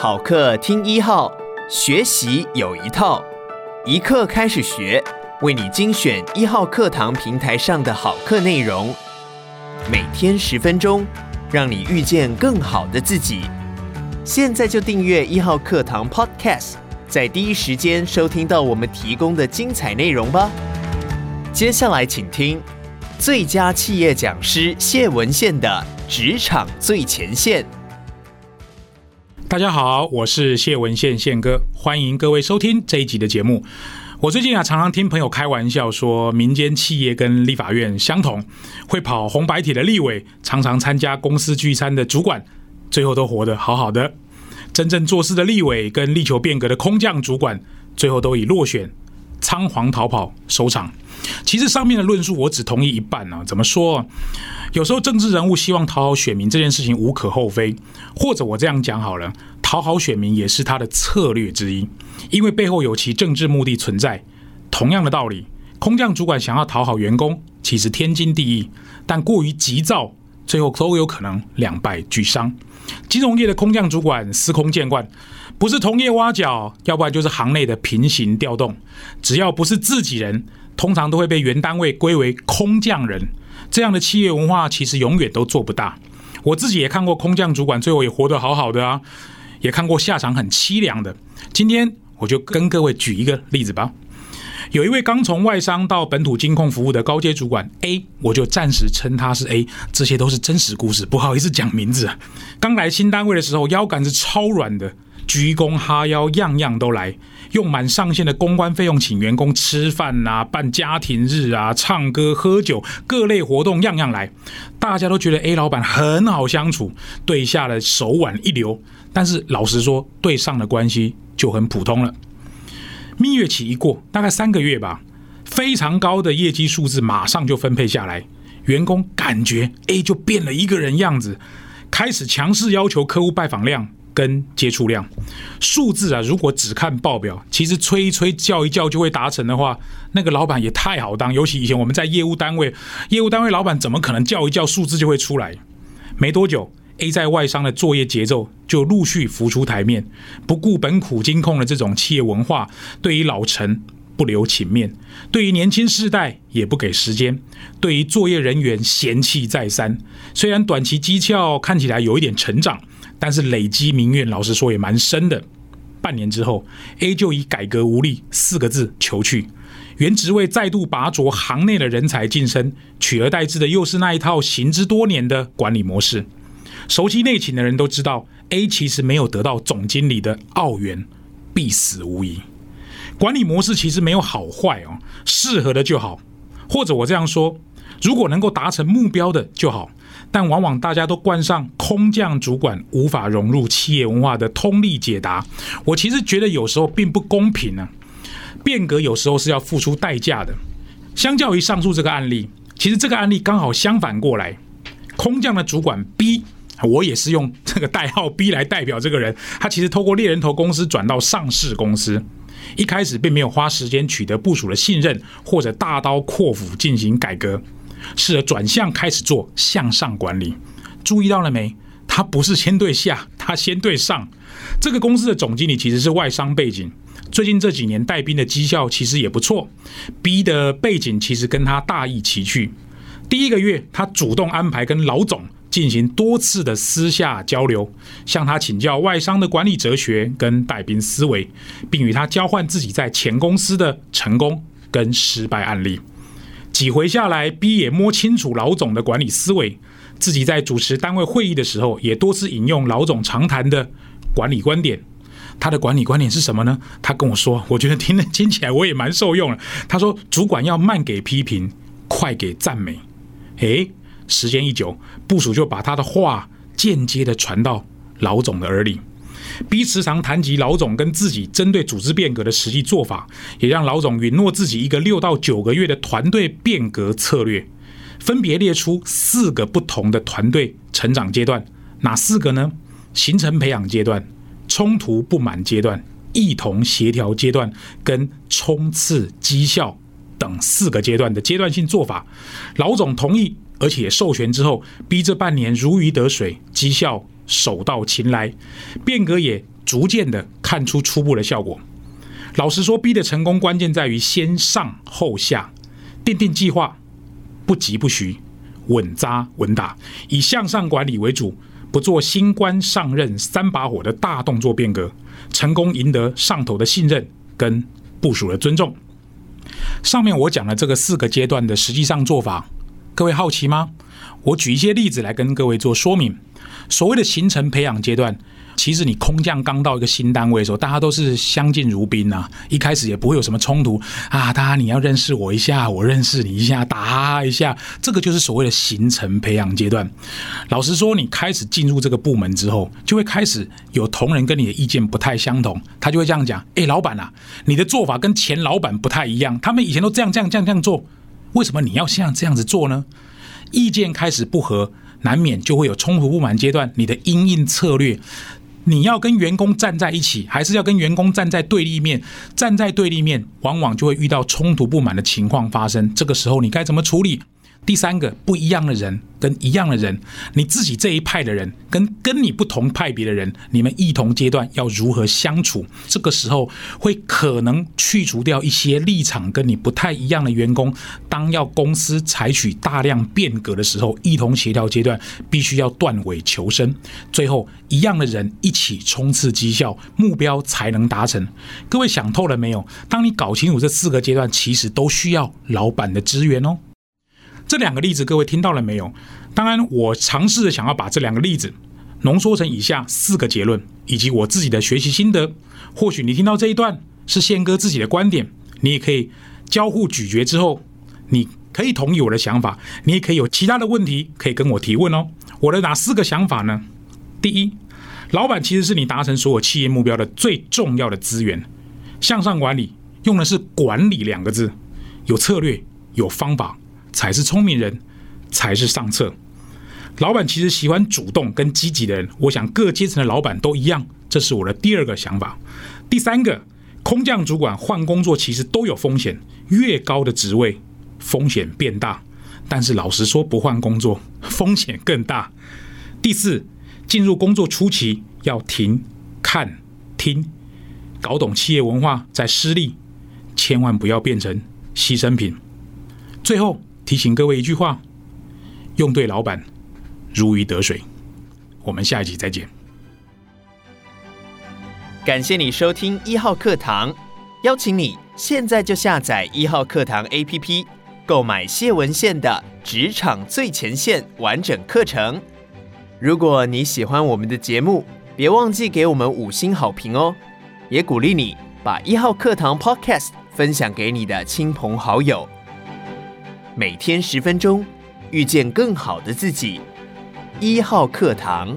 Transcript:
好课听一号，学习有一套，一课开始学，为你精选一号课堂平台上的好课内容，每天十分钟，让你遇见更好的自己。现在就订阅一号课堂 Podcast，在第一时间收听到我们提供的精彩内容吧。接下来请听最佳企业讲师谢文宪的职场最前线。大家好，我是谢文宪宪哥，欢迎各位收听这一集的节目。我最近啊，常常听朋友开玩笑说，民间企业跟立法院相同，会跑红白帖的立委，常常参加公司聚餐的主管，最后都活得好好的；真正做事的立委跟力求变革的空降主管，最后都以落选、仓皇逃跑收场。其实上面的论述我只同意一半啊，怎么说？有时候政治人物希望讨好选民这件事情无可厚非，或者我这样讲好了，讨好选民也是他的策略之一，因为背后有其政治目的存在。同样的道理，空降主管想要讨好员工，其实天经地义，但过于急躁，最后都有可能两败俱伤。金融业的空降主管司空见惯，不是同业挖角，要不然就是行内的平行调动，只要不是自己人，通常都会被原单位归为空降人。这样的企业文化其实永远都做不大。我自己也看过空降主管最后也活得好好的啊，也看过下场很凄凉的。今天我就跟各位举一个例子吧。有一位刚从外商到本土金控服务的高阶主管 A，我就暂时称他是 A。这些都是真实故事，不好意思讲名字。刚来新单位的时候，腰杆是超软的。鞠躬哈腰，样样都来，用满上限的公关费用请员工吃饭啊，办家庭日啊，唱歌喝酒，各类活动样样来。大家都觉得 A 老板很好相处，对下的手腕一流。但是老实说，对上的关系就很普通了。蜜月期一过，大概三个月吧，非常高的业绩数字马上就分配下来，员工感觉 A 就变了一个人样子，开始强势要求客户拜访量。跟接触量数字啊，如果只看报表，其实吹一吹叫一叫就会达成的话，那个老板也太好当。尤其以前我们在业务单位，业务单位老板怎么可能叫一叫数字就会出来？没多久，A 在外商的作业节奏就陆续浮出台面，不顾本苦金控的这种企业文化，对于老臣不留情面，对于年轻世代也不给时间，对于作业人员嫌弃再三。虽然短期绩效看起来有一点成长。但是累积民怨，老实说也蛮深的。半年之后，A 就以改革无力四个字求去，原职位再度拔擢行内的人才晋升，取而代之的又是那一套行之多年的管理模式。熟悉内情的人都知道，A 其实没有得到总经理的奥援，必死无疑。管理模式其实没有好坏哦，适合的就好，或者我这样说，如果能够达成目标的就好。但往往大家都冠上空降主管无法融入企业文化的通例解答，我其实觉得有时候并不公平呢、变革有时候是要付出代价的。相较于上述这个案例，其实这个案例刚好相反过来。空降的主管 B，我也是用这个代号 B 来代表这个人。他其实透过猎人头公司转到上市公司，一开始并没有花时间取得部署的信任，或者大刀阔斧进行改革。试着转向开始做向上管理，注意到了没？他不是先对下，他先对上。这个公司的总经理其实是外商背景，最近这几年带兵的绩效其实也不错。B 的背景其实跟他大异其趣。第一个月，他主动安排跟老总进行多次的私下交流，向他请教外商的管理哲学跟带兵思维，并与他交换自己在前公司的成功跟失败案例。几回下来，B 也摸清楚老总的管理思维，自己在主持单位会议的时候，也多次引用老总常谈的管理观点。他的管理观点是什么呢？他跟我说，我觉得听了听起来我也蛮受用了。他说，主管要慢给批评，快给赞美。诶，时间一久，部署就把他的话间接的传到老总的耳里。B 时常谈及老总跟自己针对组织变革的实际做法，也让老总允诺自己一个六到九个月的团队变革策略，分别列出四个不同的团队成长阶段。哪四个呢？形成培养阶段、冲突不满阶段、一同协调阶段跟冲刺绩效等四个阶段的阶段性做法。老总同意，而且授权之后，B 这半年如鱼得水，绩效。手到擒来，变革也逐渐的看出初步的效果。老实说，B 的成功关键在于先上后下，奠定计划，不疾不徐，稳扎稳打，以向上管理为主，不做新官上任三把火的大动作变革，成功赢得上头的信任跟部署的尊重。上面我讲了这个四个阶段的实际上做法，各位好奇吗？我举一些例子来跟各位做说明。所谓的形成培养阶段，其实你空降刚到一个新单位的时候，大家都是相敬如宾呐，一开始也不会有什么冲突啊。大家你要认识我一下，我认识你一下，打一下，这个就是所谓的形成培养阶段。老实说，你开始进入这个部门之后，就会开始有同仁跟你的意见不太相同，他就会这样讲：哎，老板啊，你的做法跟前老板不太一样，他们以前都这样这样这样这样做，为什么你要像这样子做呢？意见开始不合。难免就会有冲突不满阶段，你的因应策略，你要跟员工站在一起，还是要跟员工站在对立面？站在对立面，往往就会遇到冲突不满的情况发生。这个时候，你该怎么处理？第三个，不一样的人跟一样的人，你自己这一派的人跟跟你不同派别的人，你们异同阶段要如何相处？这个时候会可能去除掉一些立场跟你不太一样的员工。当要公司采取大量变革的时候，异同协调阶段必须要断尾求生。最后，一样的人一起冲刺绩效目标才能达成。各位想透了没有？当你搞清楚这四个阶段，其实都需要老板的支援哦。这两个例子，各位听到了没有？当然，我尝试着想要把这两个例子浓缩成以下四个结论，以及我自己的学习心得。或许你听到这一段是宪哥自己的观点，你也可以交互咀嚼之后，你可以同意我的想法，你也可以有其他的问题可以跟我提问哦。我的哪四个想法呢？第一，老板其实是你达成所有企业目标的最重要的资源。向上管理用的是“管理”两个字，有策略，有方法。才是聪明人，才是上策。老板其实喜欢主动跟积极的人，我想各阶层的老板都一样。这是我的第二个想法。第三个，空降主管换工作其实都有风险，越高的职位风险变大。但是老实说，不换工作风险更大。第四，进入工作初期要停、看、听，搞懂企业文化再施力，千万不要变成牺牲品。最后。提醒各位一句话：用对老板，如鱼得水。我们下一集再见。感谢你收听一号课堂，邀请你现在就下载一号课堂 APP，购买谢文宪的《职场最前线》完整课程。如果你喜欢我们的节目，别忘记给我们五星好评哦！也鼓励你把一号课堂 Podcast 分享给你的亲朋好友。每天十分钟，遇见更好的自己。一号课堂。